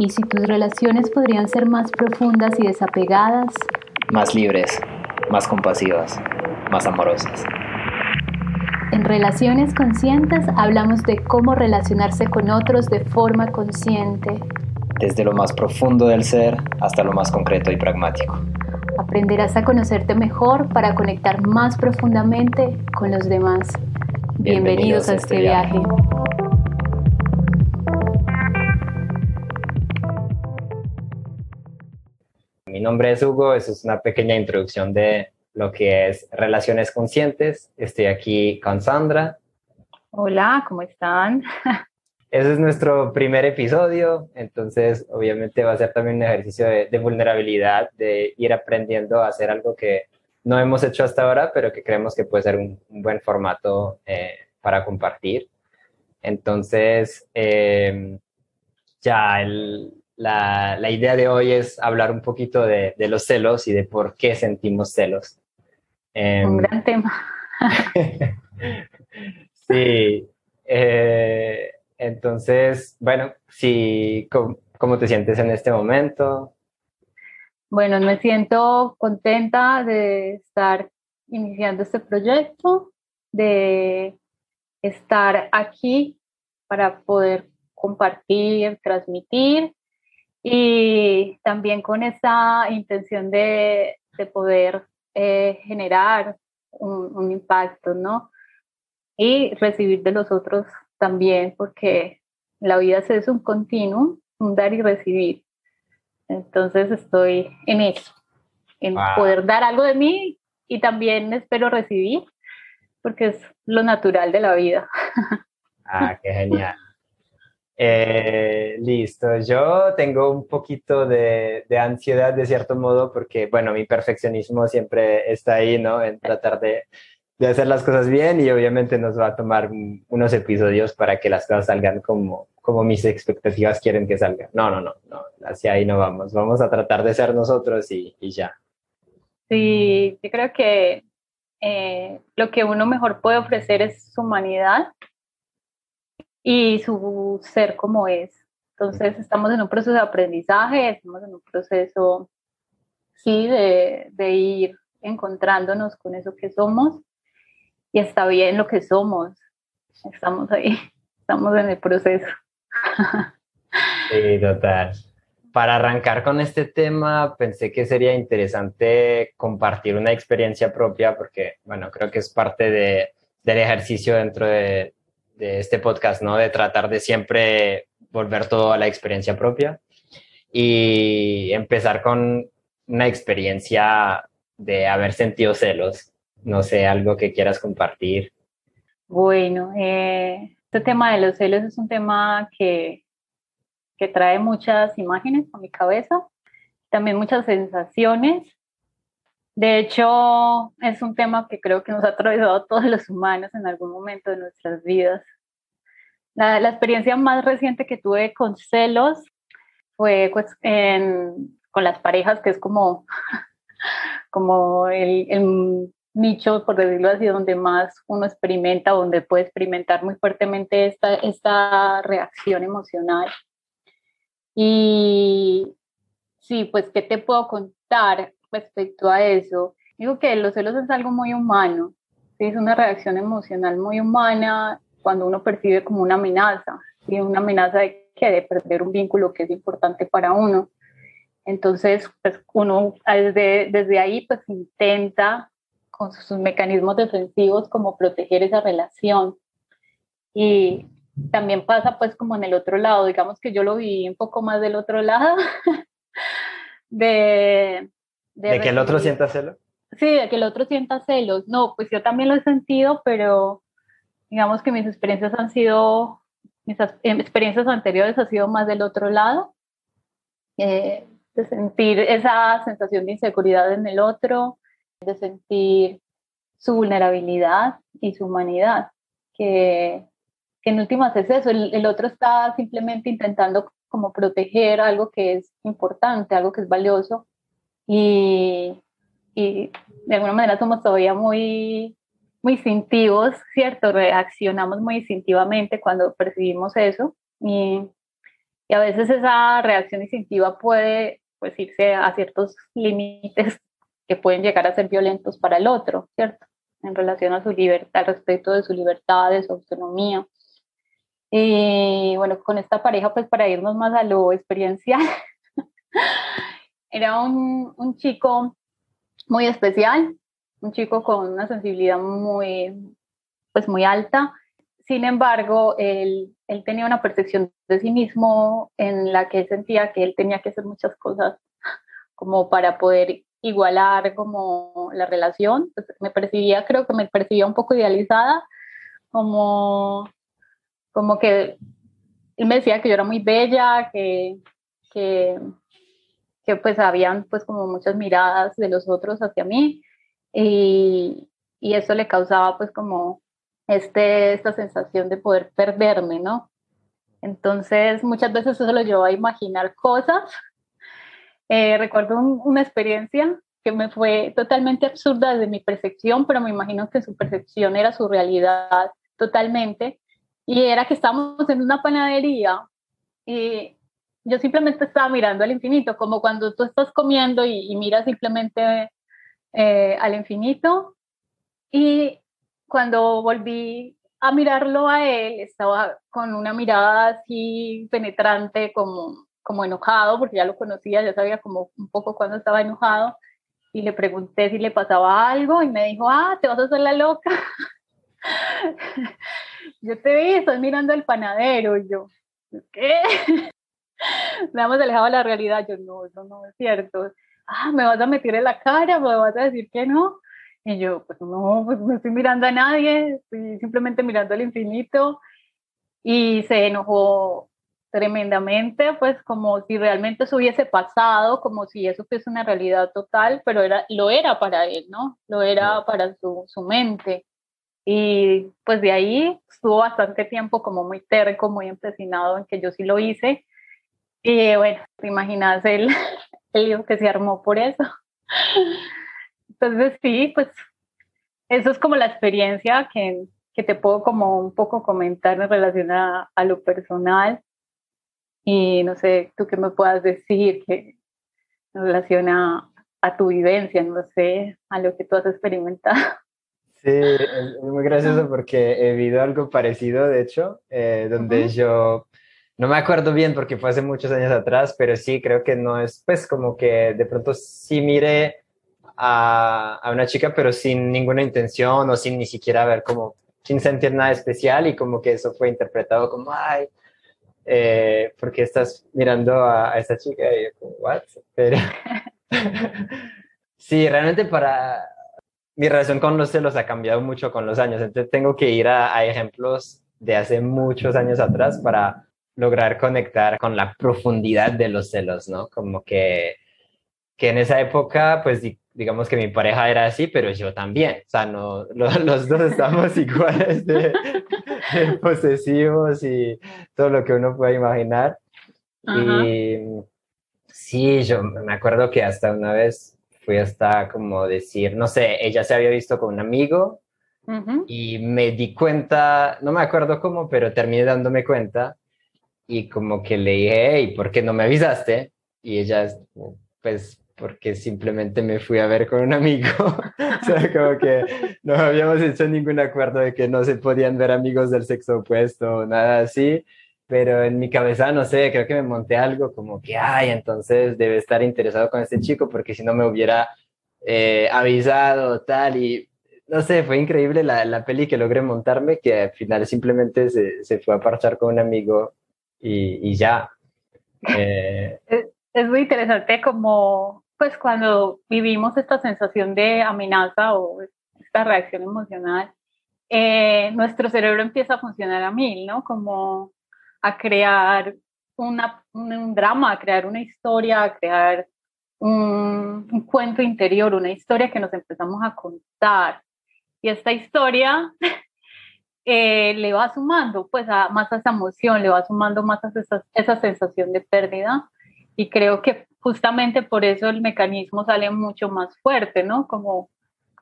¿Y si tus relaciones podrían ser más profundas y desapegadas? Más libres, más compasivas, más amorosas. En Relaciones Conscientes hablamos de cómo relacionarse con otros de forma consciente. Desde lo más profundo del ser hasta lo más concreto y pragmático. Aprenderás a conocerte mejor para conectar más profundamente con los demás. Bienvenidos, a este, este viaje. Nombre es Hugo, eso es una pequeña introducción de lo que es relaciones conscientes. Estoy aquí con Sandra. Hola, ¿cómo están? Ese es nuestro primer episodio, entonces obviamente va a ser también un ejercicio de, vulnerabilidad, de ir aprendiendo a hacer algo que no hemos hecho hasta ahora, pero que creemos que puede ser un, buen formato eh, para compartir. Entonces, eh, ya el, la, idea de hoy es hablar un poquito de, los celos y de por qué sentimos celos. un em, gran tema. sí. Eh, entonces, bueno, sí, ¿cómo, te sientes en este momento? Bueno, me siento contenta de estar iniciando este proyecto, de estar aquí para poder compartir, transmitir y también con esa intención de, poder eh, generar un, impacto, ¿no? Y recibir de los otros también, porque la vida es un continuo, un dar y recibir. Entonces estoy en eso, en poder dar algo de mí y también espero recibir, porque es lo natural de la vida. Ah, qué genial. Eh, listo, yo tengo un poquito de, ansiedad de cierto modo porque, bueno, mi perfeccionismo siempre está ahí, ¿no? En tratar de, hacer las cosas bien y obviamente nos va a tomar unos episodios para que las cosas salgan como, como mis expectativas quieren que salgan. No, no, no, no, hacia ahí no vamos. Vamos a tratar de ser nosotros y, ya. Sí, yo creo que eh, lo que uno mejor puede ofrecer es su humanidad y su ser como es. Entonces estamos en un proceso de aprendizaje, estamos en un proceso, sí, de, de ir encontrándonos con eso que somos y está bien lo que somos. Estamos ahí, estamos en el proceso. Sí, total. Para arrancar con este tema, pensé que sería interesante compartir una experiencia propia porque, bueno, creo que es parte de, del ejercicio dentro de, de este podcast, ¿no? De tratar de siempre volver todo a la experiencia propia y empezar con una experiencia de haber sentido celos. No sé, algo que quieras compartir. Bueno, eh, este tema de los celos es un tema que, que trae muchas imágenes a mi cabeza, también muchas sensaciones. De hecho, es un tema que creo que nos ha atravesado a todos los humanos en algún momento de nuestras vidas. La, experiencia más reciente que tuve con celos fue pues, con las parejas, que es como, como el, nicho, por decirlo así, donde más uno experimenta, donde puede experimentar muy fuertemente esta, esta reacción emocional. Y sí, pues, ¿qué te puedo contar respecto a eso? Digo que los celos es algo muy humano, es una reacción emocional muy humana cuando uno percibe como una amenaza, y una amenaza de que de perder un vínculo que es importante para uno. Entonces, pues uno desde, desde ahí pues intenta con sus mecanismos defensivos como proteger esa relación. Y también pasa pues como en el otro lado, digamos que yo lo vi un poco más del otro lado, de... ¿De, que el otro sienta celos? Sí, de que el otro sienta celos. No, pues yo también lo he sentido, pero digamos que mis experiencias han sido, mis experiencias anteriores han sido más del otro lado, eh, de sentir esa sensación de inseguridad en el otro, de sentir su vulnerabilidad y su humanidad, que, que en últimas es eso, el, otro está simplemente intentando como proteger algo que es importante, algo que es valioso y, y de alguna manera somos todavía muy muy instintivos, ¿cierto? Reaccionamos muy instintivamente cuando percibimos eso. Y, Y a veces esa reacción instintiva puede pues irse a ciertos límites que pueden llegar a ser violentos para el otro, ¿cierto? En relación a su libertad, al respeto de su libertad, de su autonomía. Y bueno, con esta pareja, pues para irnos más a lo experiencial, era un, un chico muy especial, un chico con una sensibilidad muy, pues muy alta. Sin embargo, él, él tenía una percepción de sí mismo en la que sentía que él tenía que hacer muchas cosas como para poder igualar como la relación. Pues me percibía, creo que me percibía un poco idealizada, como, como que él me decía que yo era muy bella, que, que, que pues habían pues como muchas miradas de los otros hacia mí y, y eso le causaba pues como este, esta sensación de poder perderme, ¿no? Entonces muchas veces eso lo llevó a imaginar cosas. Eh, recuerdo una experiencia que me fue totalmente absurda desde mi percepción, pero me imagino que su percepción era su realidad totalmente. Y era que estábamos en una panadería y yo simplemente estaba mirando al infinito, como cuando tú estás comiendo y, miras simplemente eh, al infinito. Y cuando volví a mirarlo a él, estaba con una mirada así penetrante, como, como enojado, porque ya lo conocía, ya sabía como un poco cuando estaba enojado. Y le pregunté si le pasaba algo y me dijo, ah, te vas a hacer la loca. yo te vi, estás mirando al panadero. Y yo, ¿qué? me hemos alejado de la realidad. Yo, no, eso no es cierto. Ah, me vas a meter en la cara, me vas a decir que no. Y yo, pues no, pues no estoy mirando a nadie, estoy simplemente mirando al infinito. Y se enojó tremendamente, pues como si realmente eso hubiese pasado, como si eso fuese una realidad total, pero era, lo era para él, ¿no? Lo era para su, su mente. Y pues de ahí estuvo bastante tiempo como muy terco, muy empecinado en que yo sí lo hice. Y bueno, te imaginas el, el lío que se armó por eso. Entonces sí, pues eso es como la experiencia que, que te puedo como un poco comentar en relación a, a, lo personal. Y no sé, tú qué me puedas decir que en relación a, a tu vivencia, no sé, a lo que tú has experimentado. Sí, es muy gracioso porque he vivido algo parecido, de hecho, eh, donde yo no me acuerdo bien porque fue hace muchos años atrás, pero sí creo que no es, pues como que de pronto sí mire a, a, una chica, pero sin ninguna intención o sin ni siquiera ver como, sin sentir nada especial y como que eso fue interpretado como, ay, eh, porque estás mirando a, a esta chica y yo como, what? Pero sí, realmente para mi relación con los celos ha cambiado mucho con los años, entonces tengo que ir a, a ejemplos de hace muchos años atrás para lograr conectar con la profundidad de los celos, ¿no? Como que, que en esa época, pues digamos que mi pareja era así, pero yo también. O sea, no, los, dos estamos iguales de, posesivos y todo lo que uno puede imaginar. Y sí, yo me acuerdo que hasta una vez fui hasta como decir, no sé, ella se había visto con un amigo y me di cuenta, no me acuerdo cómo, pero terminé dándome cuenta y como que le dije, hey, ¿por qué no me avisaste? Y ella, pues, porque simplemente me fui a ver con un amigo. o sea, como que no habíamos hecho ningún acuerdo de que no se podían ver amigos del sexo opuesto nada así. Pero en mi cabeza, no sé, creo que me monté algo como que, ay, entonces debe estar interesado con este chico porque si no me hubiera eh, avisado tal y no sé, fue increíble la, la, peli que logré montarme, que al final simplemente se, se fue a parchar con un amigo y, ya. Eh, es, muy interesante como, pues cuando vivimos esta sensación de amenaza o esta reacción emocional, eh, nuestro cerebro empieza a funcionar a mil, ¿no? Como a crear una, un, drama, a crear una historia, a crear un, un, cuento interior, una historia que nos empezamos a contar. Y esta historia eh, le va sumando pues a, más a esa emoción, le va sumando más a esa, esa sensación de pérdida. Y creo que justamente por eso el mecanismo sale mucho más fuerte, ¿no? Como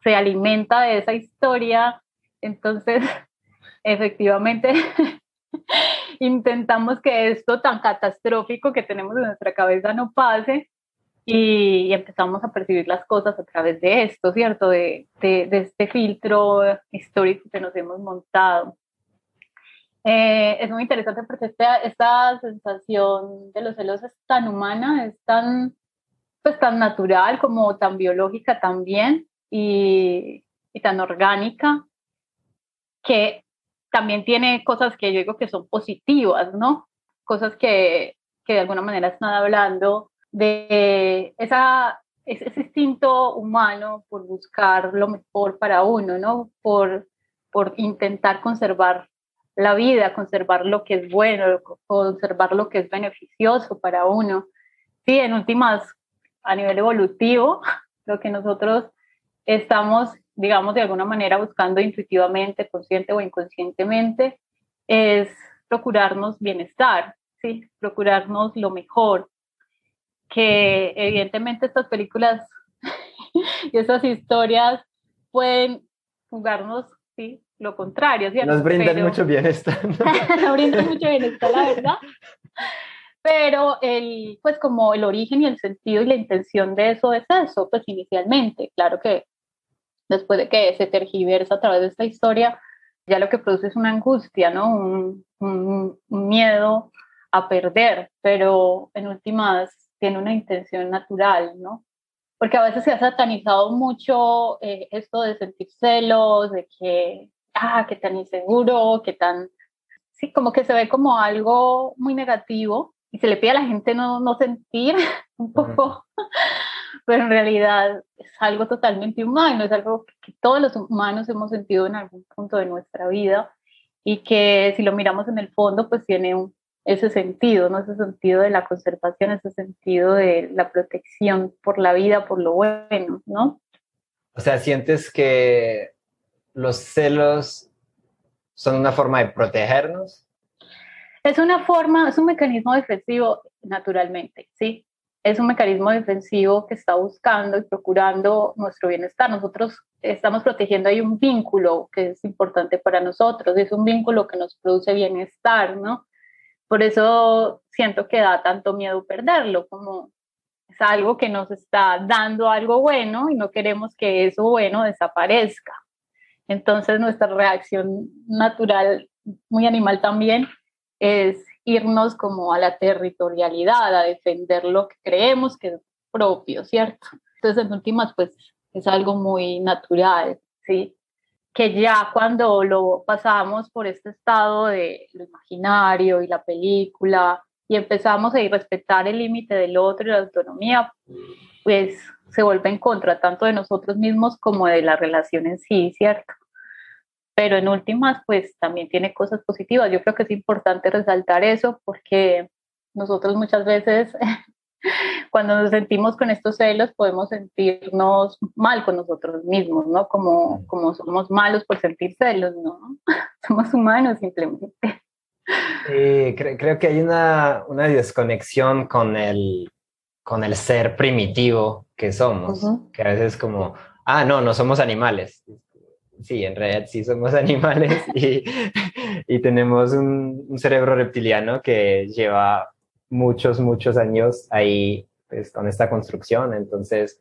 se alimenta de esa historia, entonces efectivamente intentamos que esto tan catastrófico que tenemos en nuestra cabeza no pase y, empezamos a percibir las cosas a través de esto, ¿cierto? De, de, este filtro histórico que nos hemos montado. Eh, es muy interesante porque esta, esta sensación de los celos es tan humana, es tan, pues, tan natural como tan biológica también y, y tan orgánica que también tiene cosas que yo digo que son positivas, ¿no? Cosas que, que de alguna manera están hablando de esa, ese instinto humano por buscar lo mejor para uno, ¿no? Por, por intentar conservar la vida, conservar lo que es bueno, conservar lo que es beneficioso para uno. Sí, en últimas, a nivel evolutivo, lo que nosotros estamos, digamos, de alguna manera buscando intuitivamente, consciente o inconscientemente, es procurarnos bienestar, ¿sí? procurarnos lo mejor, que evidentemente estas películas y estas historias pueden jugarnos ¿sí? lo contrario, ¿cierto? Nos brindan mucho bienestar. Nos brindan mucho bienestar, la verdad. Pero el, pues como el origen y el sentido y la intención de eso es eso, pues inicialmente, claro que después de que se tergiversa a través de esta historia, ya lo que produce es una angustia, ¿no? Un, un, un miedo a perder, pero en últimas tiene una intención natural, ¿no? Porque a veces se ha satanizado mucho eh, esto de sentir celos, de que, ah, que tan inseguro, que tan, sí, como que se ve como algo muy negativo y se le pide a la gente no, no sentir un poco, pero en realidad es algo totalmente humano, es algo que todos los humanos hemos sentido en algún punto de nuestra vida y que si lo miramos en el fondo, pues tiene un, ese sentido, ¿no? Ese sentido de la conservación, ese sentido de la protección por la vida, por lo bueno, ¿no? O sea, ¿sientes que los celos son una forma de protegernos? Es una forma, es un mecanismo defensivo naturalmente, ¿sí? Es un mecanismo defensivo que está buscando y procurando nuestro bienestar. Nosotros estamos protegiendo ahí un vínculo que es importante para nosotros, es un vínculo que nos produce bienestar, ¿no? Por eso siento que da tanto miedo perderlo, como es algo que nos está dando algo bueno y no queremos que eso bueno desaparezca. Entonces nuestra reacción natural, muy animal también, es irnos como a la territorialidad, a defender lo que creemos que es propio, ¿cierto? Entonces en últimas pues es algo muy natural, ¿sí? Que ya cuando lo pasamos por este estado de lo imaginario y la película y empezamos a ir respetar el límite del otro y la autonomía, pues se vuelve en contra tanto de nosotros mismos como de la relación en sí, ¿cierto? Pero en últimas, pues también tiene cosas positivas. Yo creo que es importante resaltar eso porque nosotros muchas veces cuando nos sentimos con estos celos podemos sentirnos mal con nosotros mismos, ¿no? Como, como somos malos por sentir celos, ¿no? somos humanos simplemente. creo, que hay una, una, desconexión con el, con el ser primitivo que somos, que a veces como, ah, no, no somos animales. Sí, en realidad sí somos animales y, y tenemos un, un cerebro reptiliano que lleva muchos, muchos años ahí pues, con esta construcción. Entonces,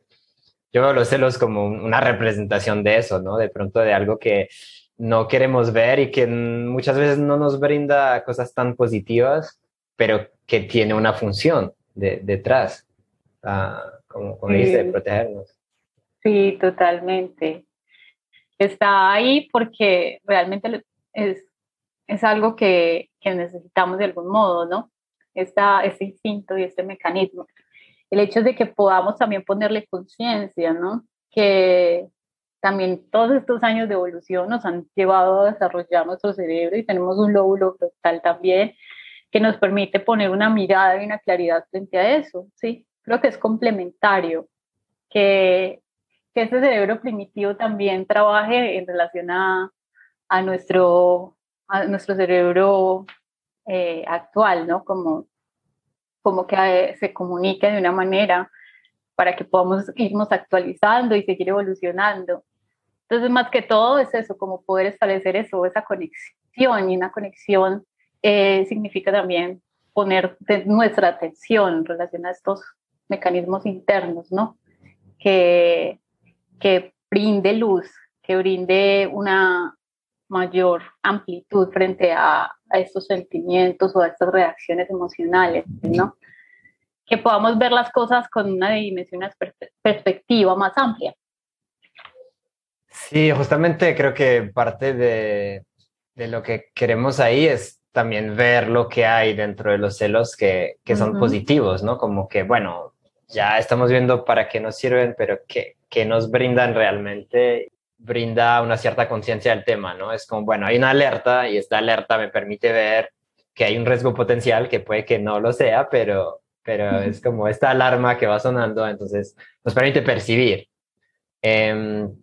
yo veo los celos como una representación de eso, ¿no? De pronto de algo que no queremos ver y que muchas veces no nos brinda cosas tan positivas, pero que tiene una función detrás, ah, como, como dice, de protegernos. Sí, totalmente. Está ahí porque realmente es, es algo que, que necesitamos de algún modo, ¿no? esta, este instinto y este mecanismo. El hecho de que podamos también ponerle conciencia, ¿no? Que también todos estos años de evolución nos han llevado a desarrollar nuestro cerebro y tenemos un lóbulo frontal también que nos permite poner una mirada y una claridad frente a eso, ¿sí? Creo que es complementario, que, que este cerebro primitivo también trabaje en relación a, a nuestro, a nuestro cerebro eh, actual, ¿no? Como, como que eh, se comunique de una manera para que podamos irnos actualizando y seguir evolucionando. Entonces, más que todo es eso, como poder establecer eso, esa conexión y una conexión eh, significa también poner nuestra atención en relación a estos mecanismos internos, ¿no? Que, que brinde luz, que brinde una mayor amplitud frente a, a estos sentimientos o a estas reacciones emocionales, ¿no? Que podamos ver las cosas con una dimensión, una perspectiva más amplia. Sí, justamente creo que parte de, de lo que queremos ahí es también ver lo que hay dentro de los celos que, que son positivos, ¿no? Como que, bueno, ya estamos viendo para qué nos sirven, pero qué, qué nos brindan realmente, brinda una cierta conciencia del tema, ¿no? Es como, bueno, hay una alerta y esta alerta me permite ver que hay un riesgo potencial que puede que no lo sea, pero, pero es como esta alarma que va sonando, entonces nos permite percibir. Em,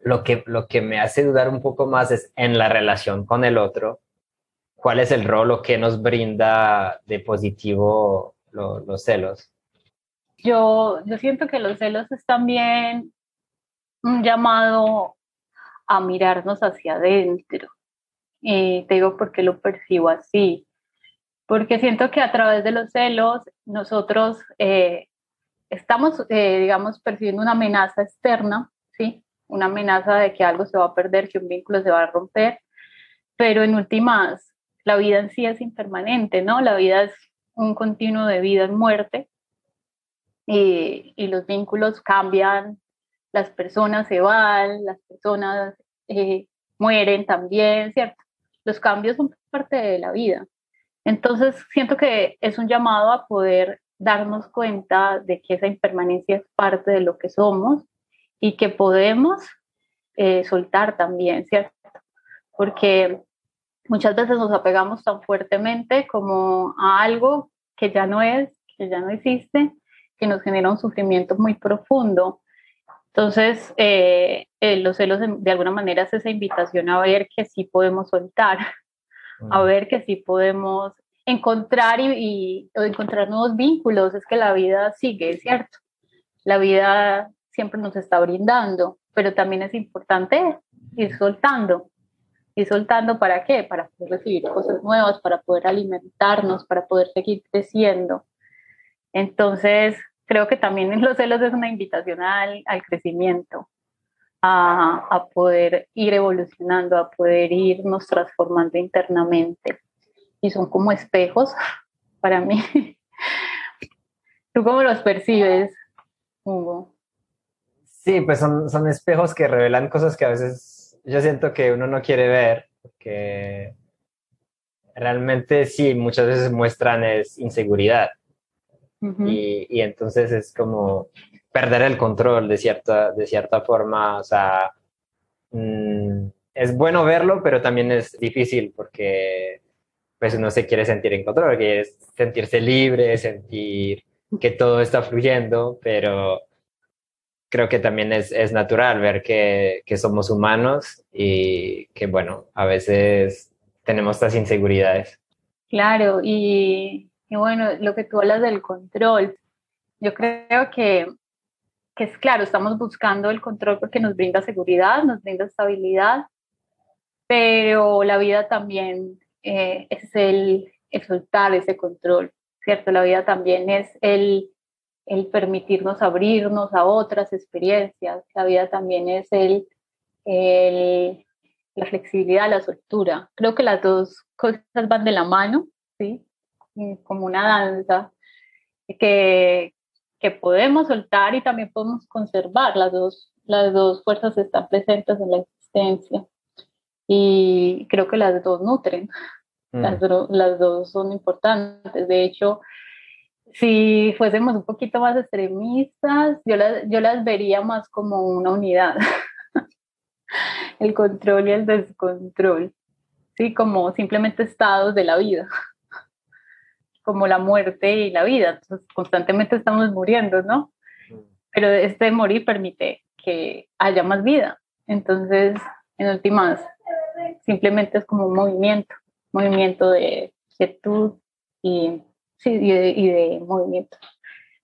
lo, que, lo que me hace dudar un poco más es en la relación con el otro, cuál es el rol o qué nos brinda de positivo los celos. Yo, yo siento que los celos es también un llamado a mirarnos hacia adentro. Y te digo porque lo percibo así. Porque siento que a través de los celos nosotros eh, estamos, eh, digamos, percibiendo una amenaza externa, ¿sí? Una amenaza de que algo se va a perder, que un vínculo se va a romper. Pero en últimas, la vida en sí es impermanente, ¿no? La vida es un continuo de vida en muerte y, los vínculos cambian, las personas se van, las personas eh, mueren también, ¿cierto? Los cambios son parte de la vida. Entonces, siento que es un llamado a poder darnos cuenta de que esa impermanencia es parte de lo que somos y que podemos eh, soltar también, ¿cierto? Porque muchas veces nos apegamos tan fuertemente como a algo que ya no es, que ya no existe, que nos genera un sufrimiento muy profundo. Entonces, eh, eh, los celos de, alguna manera es esa invitación a ver que sí podemos soltar, a ver que sí podemos encontrar y, encontrar nuevos vínculos. Es que la vida sigue, ¿cierto? La vida siempre nos está brindando, pero también es importante ir soltando y soltando para qué? Para poder recibir cosas nuevas, para poder alimentarnos, para poder seguir creciendo. Entonces, creo que también los celos es una invitación al, al crecimiento, a, a, poder ir evolucionando, a poder irnos transformando internamente. Y son como espejos para mí. ¿Tú cómo los percibes, Hugo? Sí, pues son, son espejos que revelan cosas que a veces yo siento que uno no quiere ver, porque realmente sí, muchas veces muestran es inseguridad. Y, y, entonces es como perder el control de cierta, de cierta forma, o sea, mm, es bueno verlo, pero también es difícil porque pues uno se quiere sentir en control, quiere sentirse libre, sentir que todo está fluyendo, pero creo que también es, es natural ver que, que, somos humanos y que, bueno, a veces tenemos estas inseguridades. Claro, y, y bueno, lo que tú hablas del control, yo creo que, que, es claro, estamos buscando el control porque nos brinda seguridad, nos brinda estabilidad, pero la vida también eh, es el, el soltar ese control, ¿cierto? La vida también es el el permitirnos abrirnos a otras experiencias. La vida también es el, la flexibilidad, la soltura. Creo que las dos cosas van de la mano, ¿sí? Como una danza, que, que podemos soltar y también podemos conservar. Las dos, las dos fuerzas están presentes en la existencia y creo que las dos nutren. Las, mm. las dos son importantes. De hecho, si fuésemos un poquito más extremistas, yo las, yo las vería más como una unidad, el control y el descontrol, ¿sí? como simplemente estados de la vida, como la muerte y la vida, constantemente estamos muriendo, ¿no? Pero este morir permite que haya más vida, entonces, en últimas, simplemente es como un movimiento, movimiento de quietud y sí, y de, movimiento.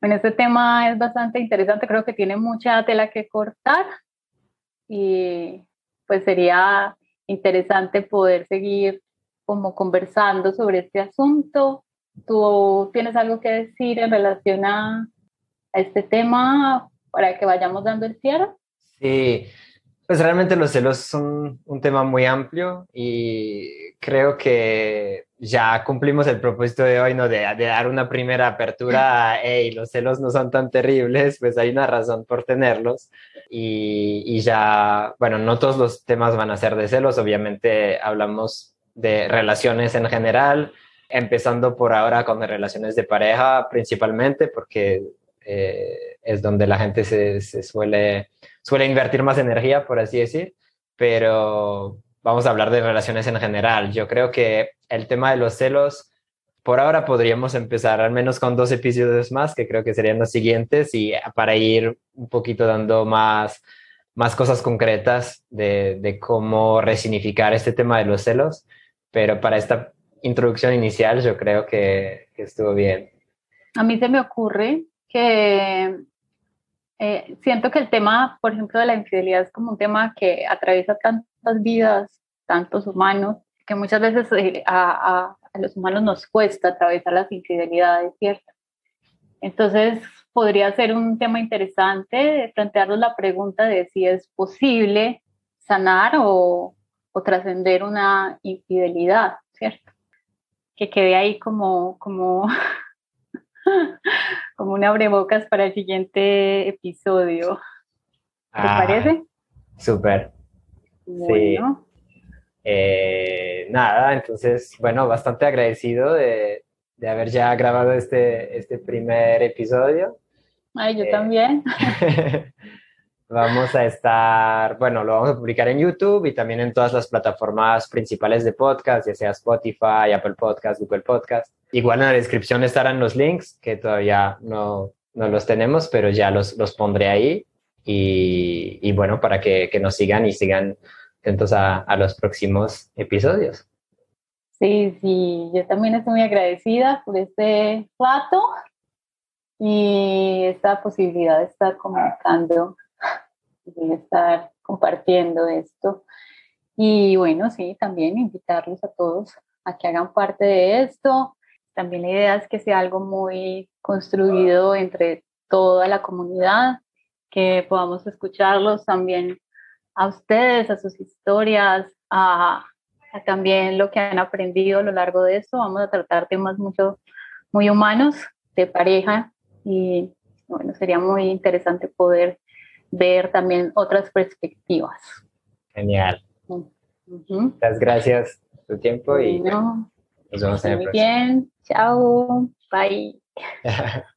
Bueno, este tema es bastante interesante, creo que tiene mucha tela que cortar y pues sería interesante poder seguir como conversando sobre este asunto. ¿Tú tienes algo que decir en relación a, este tema para que vayamos dando el cierre? Sí, pues realmente los celos son un tema muy amplio y creo que ya cumplimos el propósito de hoy, ¿no? De, dar una primera apertura, hey, los celos no son tan terribles, pues hay una razón por tenerlos. Y, y, ya, bueno, no todos los temas van a ser de celos, obviamente hablamos de relaciones en general, empezando por ahora con relaciones de pareja principalmente, porque eh, es donde la gente se, se, suele, suele invertir más energía, por así decir, pero vamos a hablar de relaciones en general. Yo creo que el tema de los celos, por ahora podríamos empezar al menos con dos episodios más, que creo que serían los siguientes, y para ir un poquito dando más, más cosas concretas de, de cómo resignificar este tema de los celos pero para esta introducción inicial yo creo que, estuvo bien. A mí se me ocurre que eh, siento que el tema, por ejemplo, de la infidelidad es como un tema que atraviesa tantas vidas, tantos humanos, que muchas veces eh, a, a, los humanos nos cuesta atravesar las infidelidades, ¿cierto? Entonces, podría ser un tema interesante plantearnos la pregunta de si es posible sanar o, o trascender una infidelidad, ¿cierto? Que quede ahí como, como, como un abrebocas para el siguiente episodio. ¿Te ah, parece? Súper. Bueno. Eh, nada, entonces, bueno, bastante agradecido de, haber ya grabado este, este primer episodio. Ay, yo eh, también. Vamos a estar, bueno, lo vamos a publicar en YouTube y también en todas las plataformas principales de podcast, ya sea Spotify, Apple Podcast, Google Podcast. Igual en la descripción estarán los links, que todavía no, no los tenemos, pero ya los, los pondré ahí. Y, y bueno, para que, que, nos sigan y sigan atentos a, a los próximos episodios. Sí, sí, yo también estoy muy agradecida por este plato y esta posibilidad de estar comunicando estar compartiendo esto. Y bueno, sí, también invitarlos a todos a que hagan parte de esto. También la idea es que sea algo muy construido entre toda la comunidad, que podamos escucharlos también a ustedes, a sus historias, a, también lo que han aprendido a lo largo de esto. Vamos a tratar temas mucho, muy humanos, de pareja, y bueno, sería muy interesante poder ver también otras perspectivas. Genial. Muchas gracias por tu tiempo y nos vemos en el próximo. Muy bien, chao, bye.